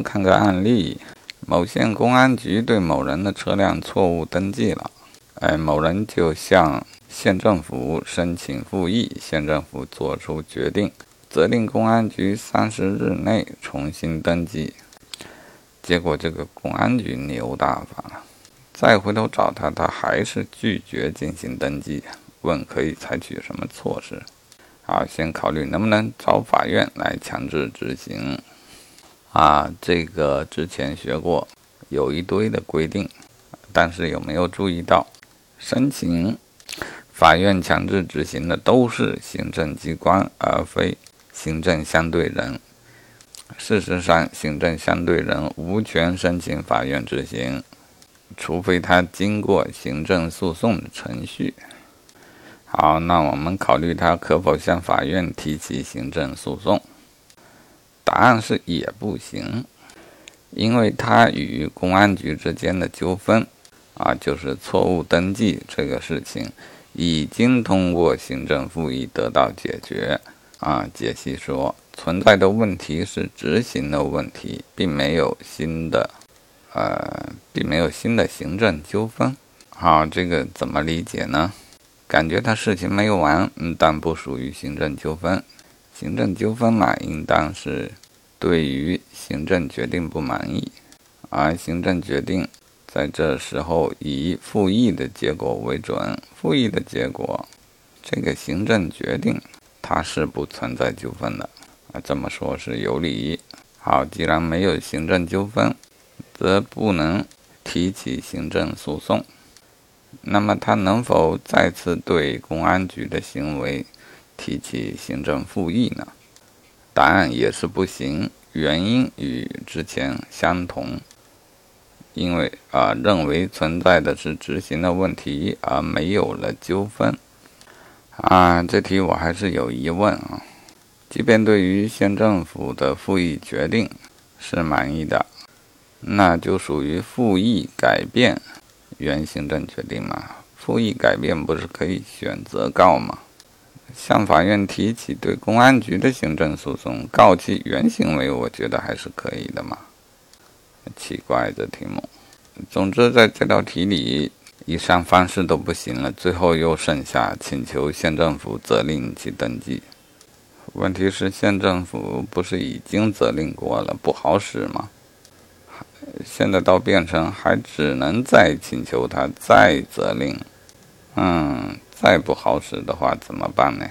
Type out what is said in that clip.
看个案例：某县公安局对某人的车辆错误登记了，哎，某人就向县政府申请复议，县政府作出决定，责令公安局三十日内重新登记。结果这个公安局牛大发了，再回头找他，他还是拒绝进行登记，问可以采取什么措施？好，先考虑能不能找法院来强制执行。啊，这个之前学过，有一堆的规定，但是有没有注意到，申请法院强制执行的都是行政机关，而非行政相对人。事实上，行政相对人无权申请法院执行，除非他经过行政诉讼程序。好，那我们考虑他可否向法院提起行政诉讼。答案是也不行，因为他与公安局之间的纠纷，啊，就是错误登记这个事情，已经通过行政复议得到解决。啊，解析说存在的问题是执行的问题，并没有新的，呃，并没有新的行政纠纷。好，这个怎么理解呢？感觉他事情没有完，嗯，但不属于行政纠纷。行政纠纷嘛，应当是对于行政决定不满意，而行政决定在这时候以复议的结果为准。复议的结果，这个行政决定它是不存在纠纷的啊，这么说是有理。好，既然没有行政纠纷，则不能提起行政诉讼。那么他能否再次对公安局的行为？提起行政复议呢？答案也是不行，原因与之前相同，因为啊认为存在的是执行的问题，而没有了纠纷。啊，这题我还是有疑问啊。即便对于县政府的复议决定是满意的，那就属于复议改变原行政决定嘛？复议改变不是可以选择告吗？向法院提起对公安局的行政诉讼，告其原行为，我觉得还是可以的嘛。奇怪的题目。总之，在这道题里，以上方式都不行了，最后又剩下请求县政府责令其登记。问题是，县政府不是已经责令过了，不好使吗？现在倒变成还只能再请求他再责令。嗯。再不好使的话，怎么办呢？